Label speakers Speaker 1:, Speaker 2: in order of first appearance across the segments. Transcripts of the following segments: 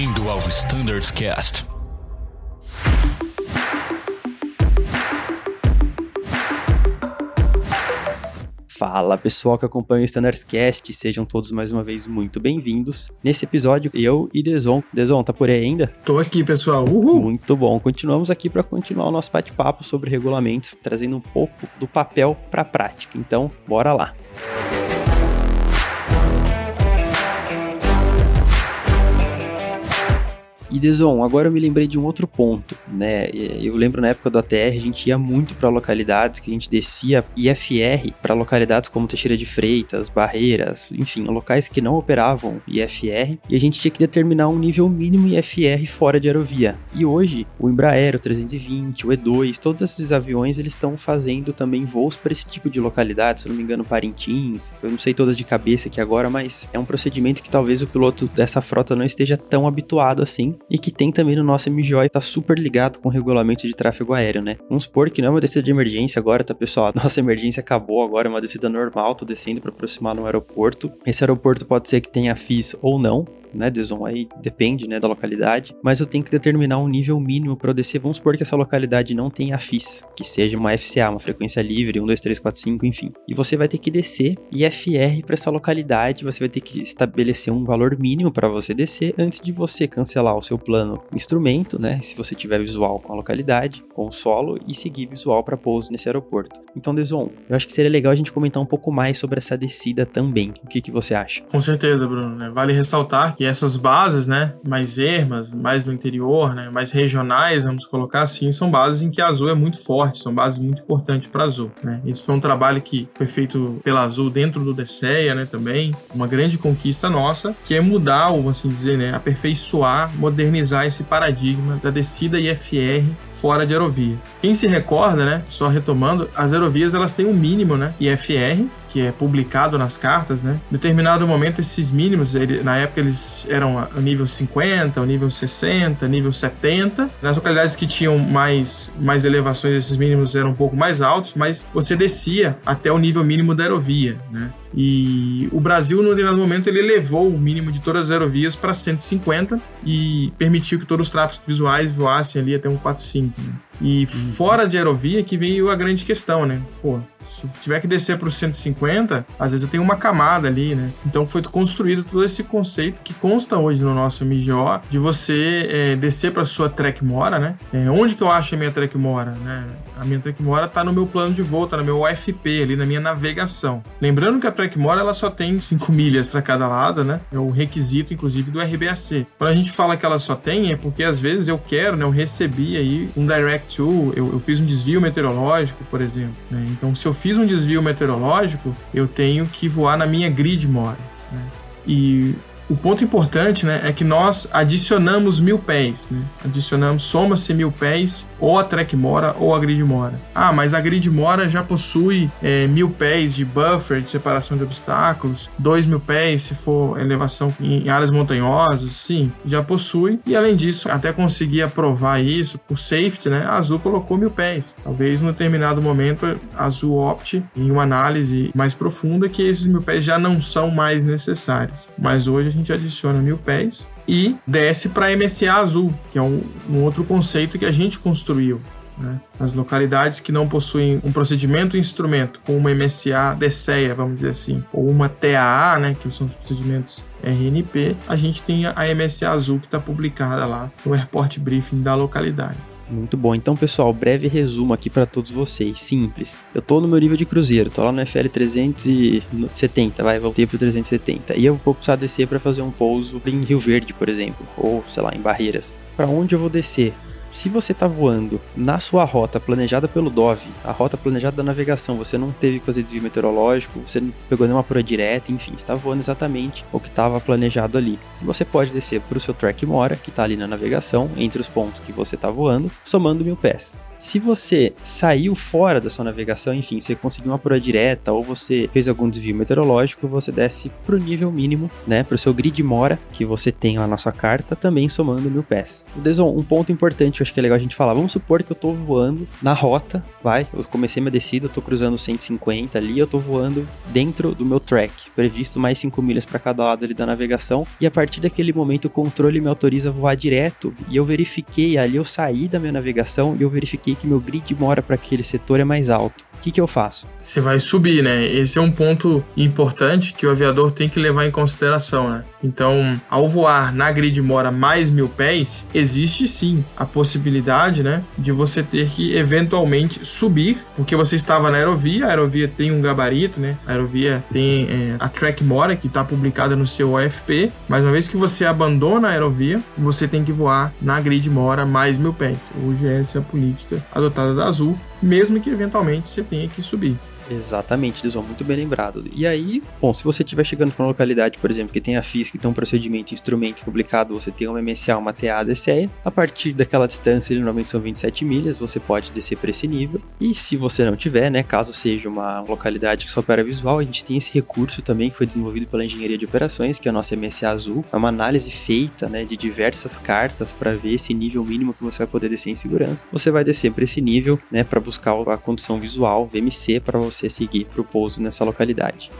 Speaker 1: Bem-vindo ao Standards Cast.
Speaker 2: Fala pessoal que acompanha o Standards Cast, sejam todos mais uma vez muito bem-vindos. Nesse episódio, eu e Deson. Deson, tá por aí ainda?
Speaker 3: Tô aqui, pessoal. Uhul!
Speaker 2: Muito bom. Continuamos aqui para continuar o nosso bate-papo sobre regulamentos, trazendo um pouco do papel para a prática. Então, bora lá. E Deson, agora eu me lembrei de um outro ponto, né? Eu lembro na época do ATR, a gente ia muito para localidades que a gente descia IFR para localidades como Teixeira de Freitas, Barreiras, enfim, locais que não operavam IFR, e a gente tinha que determinar um nível mínimo IFR fora de aerovia. E hoje, o Embraer, o 320, o E2, todos esses aviões eles estão fazendo também voos para esse tipo de localidade, se eu não me engano, Parintins, eu não sei todas de cabeça aqui agora, mas é um procedimento que talvez o piloto dessa frota não esteja tão habituado assim e que tem também no nosso MGO e tá super ligado com o regulamento de tráfego aéreo, né? Vamos supor que não é uma descida de emergência agora, tá pessoal? Nossa emergência acabou agora, é uma descida normal, tô descendo para aproximar no aeroporto. Esse aeroporto pode ser que tenha FIS ou não, né, Deson? Aí depende, né, da localidade. Mas eu tenho que determinar um nível mínimo para eu descer. Vamos supor que essa localidade não tenha FIS, que seja uma FCA, uma frequência livre, 1, 2, 3, 4, 5, enfim. E você vai ter que descer IFR para essa localidade. Você vai ter que estabelecer um valor mínimo para você descer antes de você cancelar o seu plano instrumento, né? Se você tiver visual com a localidade, com o solo e seguir visual para pouso nesse aeroporto. Então, Deson, eu acho que seria legal a gente comentar um pouco mais sobre essa descida também. O que, que você acha?
Speaker 3: Com certeza, Bruno. Né? Vale ressaltar que essas bases, né, mais ermas, mais no interior, né, mais regionais, vamos colocar assim, são bases em que a Azul é muito forte, são bases muito importantes para a Azul. Né? Isso foi um trabalho que foi feito pela Azul dentro do DCEA, né, também, uma grande conquista nossa, que é mudar, ou assim dizer, né, aperfeiçoar, modernizar esse paradigma da descida IFR fora de aerovia. Quem se recorda, né, só retomando, as aerovias elas têm um mínimo, né, IFR, que é publicado nas cartas, né? Em determinado momento esses mínimos, ele, na época eles eram a nível 50, o nível 60, nível 70. Nas localidades que tinham mais mais elevações, esses mínimos eram um pouco mais altos, mas você descia até o nível mínimo da aerovia, né? E o Brasil, no determinado momento, ele elevou o mínimo de todas as aerovias para 150 e permitiu que todos os tráficos visuais voassem ali até um 45. Né? E fora de aerovia que veio a grande questão, né? Pô, se tiver que descer para os 150, às vezes eu tenho uma camada ali, né? Então foi construído todo esse conceito que consta hoje no nosso MGO de você é, descer para sua track mora, né? É, onde que eu acho a minha track mora, né? A minha track mora está no meu plano de voo, tá no meu UFP ali na minha navegação. Lembrando que a track mora ela só tem 5 milhas para cada lado, né? É o requisito inclusive do RBAC. Quando a gente fala que ela só tem é porque às vezes eu quero, né? Eu recebi aí um direct to, eu, eu fiz um desvio meteorológico, por exemplo. Né? Então se eu fiz um desvio meteorológico, eu tenho que voar na minha grid mora. Né? E o ponto importante né, é que nós adicionamos mil pés, né? adicionamos, soma-se mil pés, ou a track mora ou a grid mora. Ah, mas a grid mora já possui é, mil pés de buffer, de separação de obstáculos, dois mil pés se for elevação em áreas montanhosas, sim, já possui. E além disso, até conseguir aprovar isso por safety, né, a Azul colocou mil pés. Talvez num determinado momento a Azul opte em uma análise mais profunda que esses mil pés já não são mais necessários. Mas hoje a gente adiciona mil pés e desce para MSA azul, que é um, um, outro conceito que a gente construiu. Né? As localidades que não possuem um procedimento instrumento com uma MSA DCEA, vamos dizer assim, ou uma TAA, né, que são os procedimentos RNP, a gente tem a MSA azul que está publicada lá no Airport Briefing da localidade.
Speaker 2: Muito bom. Então, pessoal, breve resumo aqui para todos vocês. Simples. Eu tô no meu nível de cruzeiro, tô lá no FL 370, vai, voltei pro 370. E eu vou precisar descer para fazer um pouso em Rio Verde, por exemplo, ou sei lá, em Barreiras. Para onde eu vou descer? Se você está voando na sua rota planejada pelo DOV, a rota planejada da navegação, você não teve que fazer desvio meteorológico, você não pegou nenhuma pura direta, enfim, está voando exatamente o que estava planejado ali. Você pode descer para o seu track mora, que está ali na navegação, entre os pontos que você está voando, somando mil pés. Se você saiu fora da sua navegação, enfim, você conseguiu uma proa direta ou você fez algum desvio meteorológico, você desce pro nível mínimo, né, pro seu grid mora que você tem lá na sua carta, também somando mil pés. Deson, um ponto importante, eu acho que é legal a gente falar. Vamos supor que eu tô voando na rota, vai, eu comecei minha descida, tô cruzando 150 ali, eu tô voando dentro do meu track, previsto mais 5 milhas para cada lado ali da navegação, e a partir daquele momento o controle me autoriza a voar direto, e eu verifiquei ali, eu saí da minha navegação e eu verifiquei que meu grid mora para aquele setor é mais alto o que, que eu faço?
Speaker 3: Você vai subir, né? Esse é um ponto importante que o aviador tem que levar em consideração, né? Então, ao voar na grid mora mais mil pés, existe sim a possibilidade, né, de você ter que eventualmente subir, porque você estava na aerovia, a aerovia tem um gabarito, né? A aerovia tem é, a track mora que está publicada no seu OFP, mas uma vez que você abandona a aerovia, você tem que voar na grid mora mais mil pés. Hoje essa é a política adotada da Azul mesmo que eventualmente você tenha que subir.
Speaker 2: Exatamente, Lisão, muito bem lembrado. E aí, bom, se você estiver chegando para uma localidade, por exemplo, que tem a FIS, que tem um procedimento, instrumento publicado, você tem uma MSA, uma TA, DCE, a partir daquela distância, normalmente são 27 milhas, você pode descer para esse nível. E se você não tiver, né, caso seja uma localidade que só opera visual, a gente tem esse recurso também que foi desenvolvido pela engenharia de operações, que é a nossa MSA azul. É uma análise feita, né, de diversas cartas para ver esse nível mínimo que você vai poder descer em segurança. Você vai descer para esse nível, né, para buscar a condição visual, VMC, para você você seguir para o pouso nessa localidade.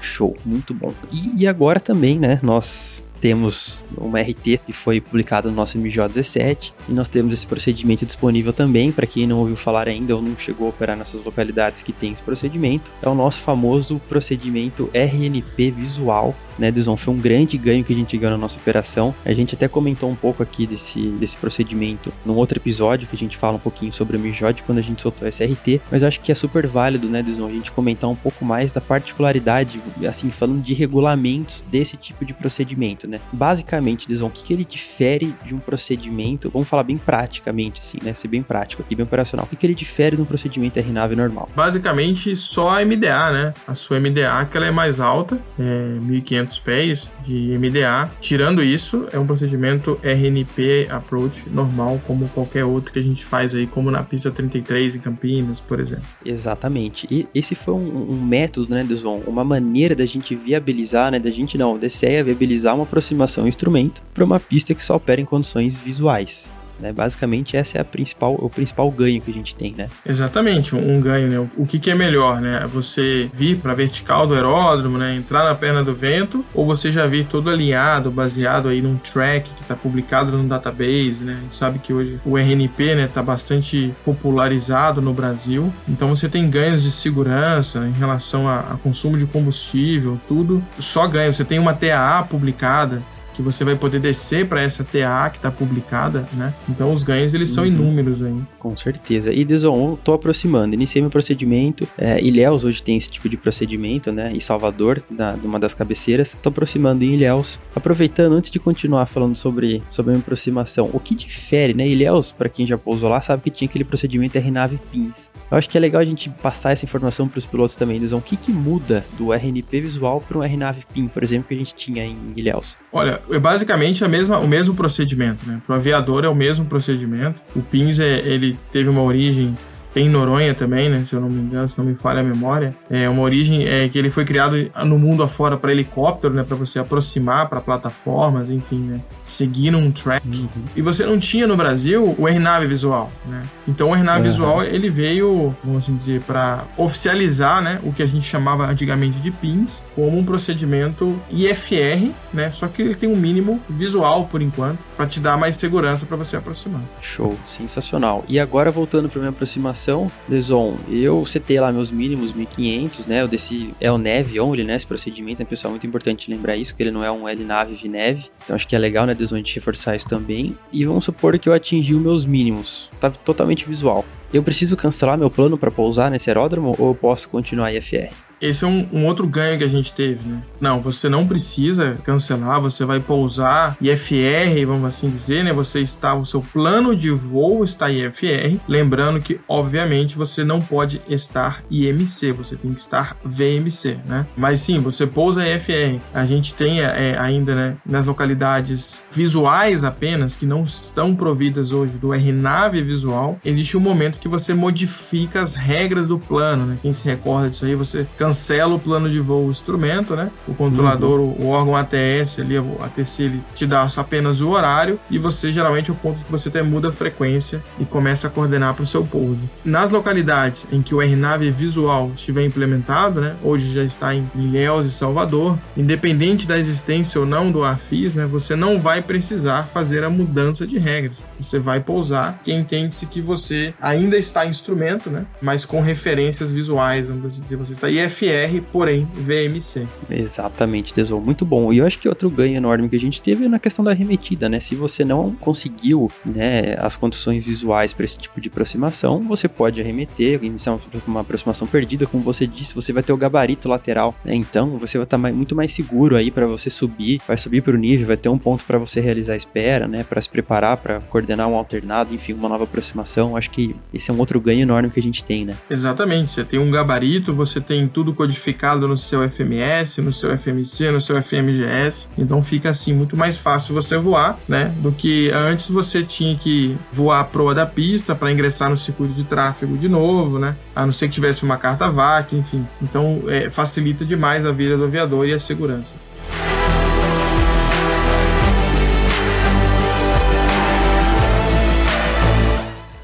Speaker 2: Show, muito bom. E, e agora também, né, nós temos uma RT que foi publicada no nosso MJ17 e nós temos esse procedimento disponível também para quem não ouviu falar ainda ou não chegou a operar nessas localidades que tem esse procedimento. É o nosso famoso procedimento RNP visual né, Dizon? Foi um grande ganho que a gente ganhou na nossa operação. A gente até comentou um pouco aqui desse, desse procedimento num outro episódio que a gente fala um pouquinho sobre o MIJOD quando a gente soltou esse RT, mas acho que é super válido, né, Dizon, a gente comentar um pouco mais da particularidade, assim, falando de regulamentos desse tipo de procedimento, né? Basicamente, Dizon, o que, que ele difere de um procedimento, vamos falar bem praticamente, assim, né, ser bem prático aqui, bem operacional, o que, que ele difere de um procedimento RNAV normal?
Speaker 3: Basicamente, só a MDA, né? A sua MDA, que ela é mais alta, é 1500 500 pés de MDA. Tirando isso, é um procedimento RNP approach normal, como qualquer outro que a gente faz aí, como na pista 33 em Campinas, por exemplo.
Speaker 2: Exatamente. E esse foi um, um método, né, Deson? Uma maneira da gente viabilizar, né, da gente não, da CEA viabilizar uma aproximação instrumento para uma pista que só opera em condições visuais. Né? Basicamente, essa é a principal, o principal ganho que a gente tem, né?
Speaker 3: Exatamente, um ganho, né? O que, que é melhor, né? Você vir para a vertical do aeródromo, né? Entrar na perna do vento, ou você já vir todo alinhado, baseado aí num track que está publicado no database, né? A gente sabe que hoje o RNP, né, tá bastante popularizado no Brasil, então você tem ganhos de segurança em relação a, a consumo de combustível, tudo só ganha. Você tem uma TAA publicada, que você vai poder descer para essa TA que está publicada, né? Então os ganhos eles são uhum. inúmeros aí.
Speaker 2: Com certeza. E Deson, tô aproximando. Iniciei meu procedimento. É, Ilhéus hoje tem esse tipo de procedimento, né? Em Salvador, na, numa das cabeceiras. Tô aproximando em Ilhéus. Aproveitando, antes de continuar falando sobre, sobre a minha aproximação, o que difere, né? Ilhéus, para quem já pousou lá, sabe que tinha aquele procedimento RNAV PINS. Eu acho que é legal a gente passar essa informação para os pilotos também, Deson. O que, que muda do RNP visual para um RNAV PIN, por exemplo, que a gente tinha em Ilhéus?
Speaker 3: Olha, é basicamente a mesma, o mesmo procedimento, né? Para o aviador é o mesmo procedimento. O PINS é, ele teve uma origem em Noronha também, né? Se eu não me engano, se não me falha a memória. É uma origem é, que ele foi criado no mundo afora para helicóptero, né? Para você aproximar para plataformas, enfim, né? Seguir num track. Uhum. E você não tinha no Brasil o RNAV visual, né? Então o RNAV uhum. visual ele veio, vamos assim dizer, para oficializar, né? O que a gente chamava antigamente de PINs como um procedimento IFR, né? Só que ele tem um mínimo visual por enquanto para te dar mais segurança para você aproximar.
Speaker 2: Show, sensacional. E agora voltando para minha aproximação informação, Deson, eu setei lá meus mínimos 1500, né? Eu desci, é o Neve only, né? Esse procedimento, é pessoal muito importante lembrar isso, que ele não é um L-Nave V-Neve. Então acho que é legal, né, Deson, a gente reforçar isso também. E vamos supor que eu atingi os meus mínimos. Tá totalmente visual. Eu preciso cancelar meu plano para pousar nesse aeródromo ou eu posso continuar IFR?
Speaker 3: Esse é um, um, outro ganho que a gente teve, né? Não, você não precisa cancelar, você vai pousar IFR, vamos assim dizer, né? Você está, o seu plano de voo está IFR, lembrando que, obviamente, você não pode estar IMC, você tem que estar VMC, né? Mas sim, você pousa IFR. A gente tem é, ainda, né, nas localidades visuais apenas, que não estão providas hoje do RNAV visual, existe um momento que você modifica as regras do plano, né? Quem se recorda disso aí, você cancela o plano de voo o instrumento, né? O controlador, uhum. o órgão ATS ali, o ATC, ele te dá apenas o horário e você geralmente é o ponto que você até muda a frequência e começa a coordenar para o seu pouso. Nas localidades em que o RNAV visual estiver implementado, né? Hoje já está em Ilhéus e Salvador, independente da existência ou não do AFIS, né? Você não vai precisar fazer a mudança de regras. Você vai pousar que entende-se que você ainda está em instrumento, né? Mas com referências visuais, vamos dizer, você está IFR, porém VMC.
Speaker 2: Exatamente, Desol, muito bom. E eu acho que outro ganho enorme que a gente teve é na questão da arremetida, né? Se você não conseguiu, né, as condições visuais para esse tipo de aproximação, você pode arremeter, iniciar uma aproximação perdida, como você disse, você vai ter o gabarito lateral, né? Então, você vai estar tá muito mais seguro aí para você subir, vai subir para o nível, vai ter um ponto para você realizar a espera, né, para se preparar para coordenar um alternado, enfim, uma nova aproximação. Acho que esse é um outro ganho enorme que a gente tem, né?
Speaker 3: Exatamente. Você tem um gabarito, você tem tudo codificado no seu FMS, no seu FMC, no seu FMGS. Então fica assim muito mais fácil você voar, né? Do que antes você tinha que voar a proa da pista para ingressar no circuito de tráfego de novo, né? A não ser que tivesse uma carta VAC, enfim. Então é, facilita demais a vida do aviador e a segurança.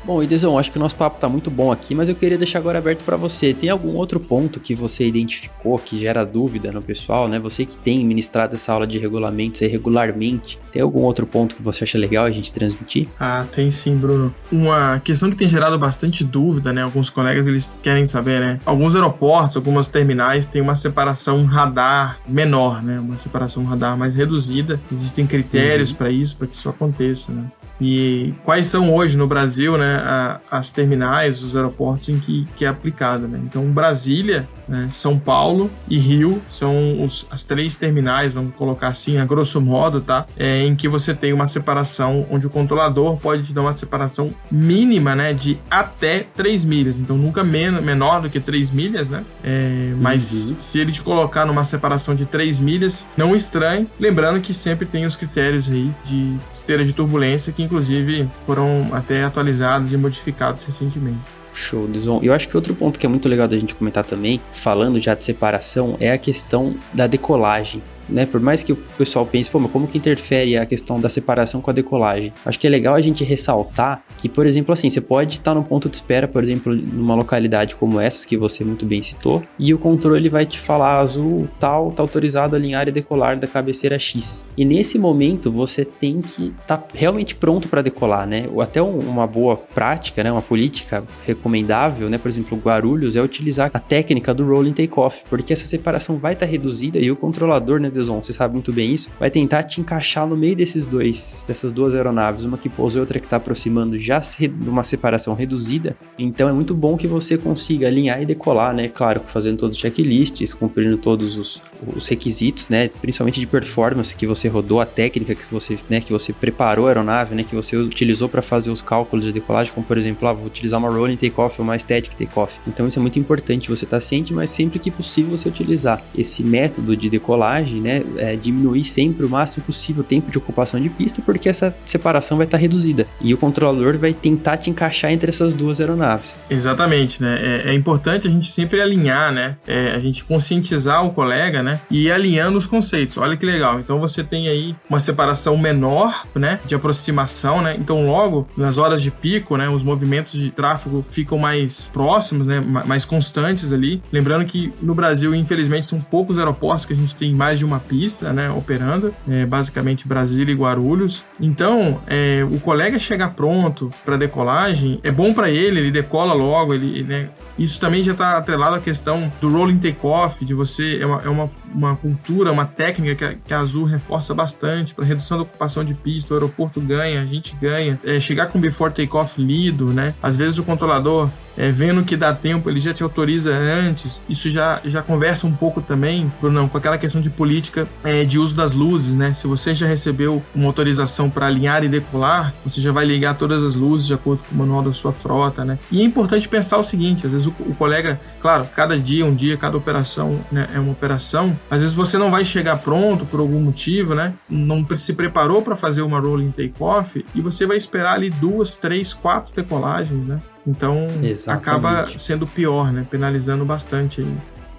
Speaker 2: Bom, Edson, acho que o nosso papo está muito bom aqui, mas eu queria deixar agora aberto para você. Tem algum outro ponto que você identificou que gera dúvida no pessoal, né? Você que tem ministrado essa aula de regulamentos regularmente, tem algum outro ponto que você acha legal a gente transmitir?
Speaker 3: Ah, tem sim, Bruno. Uma questão que tem gerado bastante dúvida, né? Alguns colegas eles querem saber, né? Alguns aeroportos, algumas terminais têm uma separação radar menor, né? Uma separação radar mais reduzida. Existem critérios uhum. para isso, para que isso aconteça, né? E quais são hoje no Brasil né, a, as terminais, os aeroportos em que, que é aplicado. Né? Então, Brasília, né, São Paulo e Rio são os, as três terminais, vamos colocar assim, a grosso modo, tá? É, em que você tem uma separação onde o controlador pode te dar uma separação mínima né, de até 3 milhas. Então, nunca men menor do que 3 milhas, né? É, mas uhum. se ele te colocar numa separação de 3 milhas, não estranhe. Lembrando que sempre tem os critérios aí de esteira de turbulência que inclusive foram até atualizados e modificados recentemente.
Speaker 2: Show, Dizon. Eu acho que outro ponto que é muito legal da gente comentar também, falando já de separação, é a questão da decolagem né? Por mais que o pessoal pense, pô, mas como que interfere a questão da separação com a decolagem? Acho que é legal a gente ressaltar que, por exemplo, assim, você pode estar no ponto de espera, por exemplo, numa localidade como essa que você muito bem citou, e o controle vai te falar azul, tal, tá autorizado a alinhar e decolar da cabeceira X. E nesse momento você tem que estar tá realmente pronto para decolar, né? Ou até uma boa prática, né? Uma política recomendável, né? Por exemplo, Guarulhos é utilizar a técnica do rolling takeoff, porque essa separação vai estar tá reduzida e o controlador, né? Deson, você sabe muito bem isso, vai tentar te encaixar no meio desses dois, dessas duas aeronaves, uma que pousa e outra que está aproximando já numa separação reduzida. Então é muito bom que você consiga alinhar e decolar, né? Claro, fazendo todos os checklists, cumprindo todos os, os requisitos, né? Principalmente de performance que você rodou, a técnica que você, né, que você preparou a aeronave, né, que você utilizou para fazer os cálculos de decolagem, como por exemplo, ah, vou utilizar uma rolling takeoff ou uma static takeoff. Então isso é muito importante, você estar tá ciente, mas sempre que possível você utilizar esse método de decolagem, né, é, diminuir sempre o máximo possível o tempo de ocupação de pista, porque essa separação vai estar reduzida. E o controlador vai tentar te encaixar entre essas duas aeronaves.
Speaker 3: Exatamente, né? É, é importante a gente sempre alinhar, né? É, a gente conscientizar o colega, né? E ir alinhando os conceitos. Olha que legal. Então você tem aí uma separação menor, né? De aproximação, né? Então logo nas horas de pico, né? Os movimentos de tráfego ficam mais próximos, né? Mais constantes ali. Lembrando que no Brasil, infelizmente, são poucos aeroportos que a gente tem mais de uma pista, né, operando, é, basicamente Brasília e Guarulhos. Então, é, o colega chegar pronto para decolagem é bom para ele, ele decola logo, ele, né, isso também já está atrelado à questão do rolling takeoff, de você é uma, é uma, uma cultura, uma técnica que a, que a Azul reforça bastante para redução da ocupação de pista. O aeroporto ganha, a gente ganha. É, chegar com before takeoff lido, né? Às vezes o controlador é, vendo que dá tempo, ele já te autoriza antes. Isso já, já conversa um pouco também, Bruno, com aquela questão de política é, de uso das luzes, né? Se você já recebeu uma autorização para alinhar e decolar, você já vai ligar todas as luzes de acordo com o manual da sua frota, né? E é importante pensar o seguinte: às vezes o, o colega, claro, cada dia, um dia, cada operação né, é uma operação. Às vezes você não vai chegar pronto por algum motivo, né? Não se preparou para fazer uma rolling takeoff e você vai esperar ali duas, três, quatro decolagens, né? Então Exatamente. acaba sendo pior, né? Penalizando bastante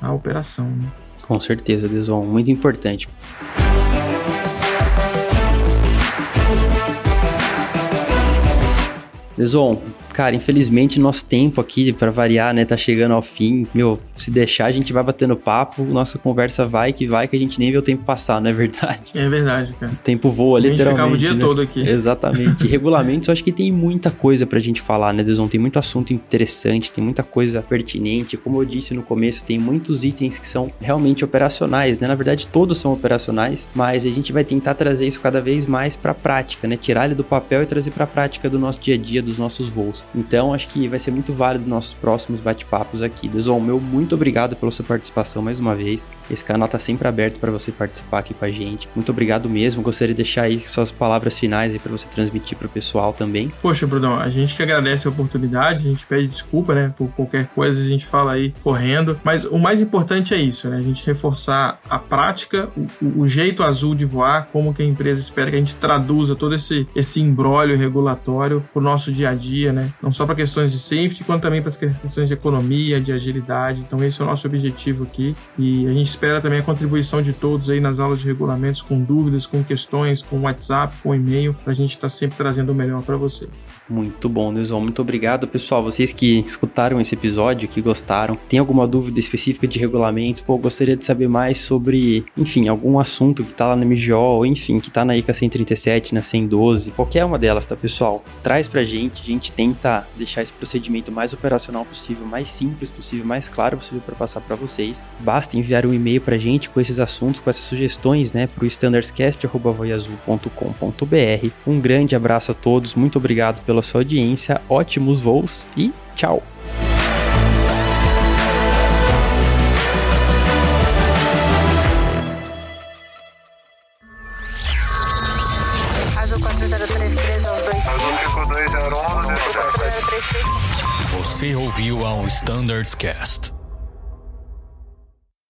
Speaker 3: a operação. Né?
Speaker 2: Com certeza, Deson, muito importante. Deson, cara, infelizmente nosso tempo aqui, para variar, né, tá chegando ao fim. Meu, se deixar, a gente vai batendo papo, nossa conversa vai que vai, que a gente nem vê o tempo passar, não é verdade?
Speaker 3: É verdade, cara. O
Speaker 2: tempo voa, literalmente. A gente ficava
Speaker 3: o dia
Speaker 2: né?
Speaker 3: todo aqui.
Speaker 2: Exatamente. regulamentos, eu acho que tem muita coisa pra gente falar, né, Deson? Tem muito assunto interessante, tem muita coisa pertinente. Como eu disse no começo, tem muitos itens que são realmente operacionais, né? Na verdade, todos são operacionais, mas a gente vai tentar trazer isso cada vez mais pra prática, né? Tirar ele do papel e trazer pra prática do nosso dia a dia, dos nossos voos. Então, acho que vai ser muito válido nossos próximos bate-papos aqui. Deson, meu muito obrigado pela sua participação mais uma vez. Esse canal tá sempre aberto para você participar aqui com a gente. Muito obrigado mesmo. Gostaria de deixar aí suas palavras finais aí para você transmitir para o pessoal também.
Speaker 3: Poxa, Brunão, a gente que agradece a oportunidade, a gente pede desculpa, né, por qualquer coisa, a gente fala aí correndo, mas o mais importante é isso, né, a gente reforçar a prática, o, o jeito azul de voar, como que a empresa espera que a gente traduza todo esse, esse embrólio regulatório pro nosso dia a dia, né, não só para questões de safety, quanto também para as questões de economia, de agilidade. Então, esse é o nosso objetivo aqui. E a gente espera também a contribuição de todos aí nas aulas de regulamentos, com dúvidas, com questões, com WhatsApp, com e-mail, para a gente estar tá sempre trazendo o melhor para vocês.
Speaker 2: Muito bom, Nilson. Muito obrigado, pessoal. Vocês que escutaram esse episódio, que gostaram, tem alguma dúvida específica de regulamentos? Pô, gostaria de saber mais sobre, enfim, algum assunto que tá lá no MGO, enfim, que tá na ICA 137, na 112, qualquer uma delas, tá, pessoal? Traz pra gente, a gente tenta deixar esse procedimento mais operacional possível, mais simples possível, mais claro possível para passar para vocês. Basta enviar um e-mail pra gente com esses assuntos, com essas sugestões, né, pro standardscast.voiazul.com.br. Um grande abraço a todos, muito obrigado pela sua audiência, ótimos voos e tchau!
Speaker 1: Ao Standards Cast.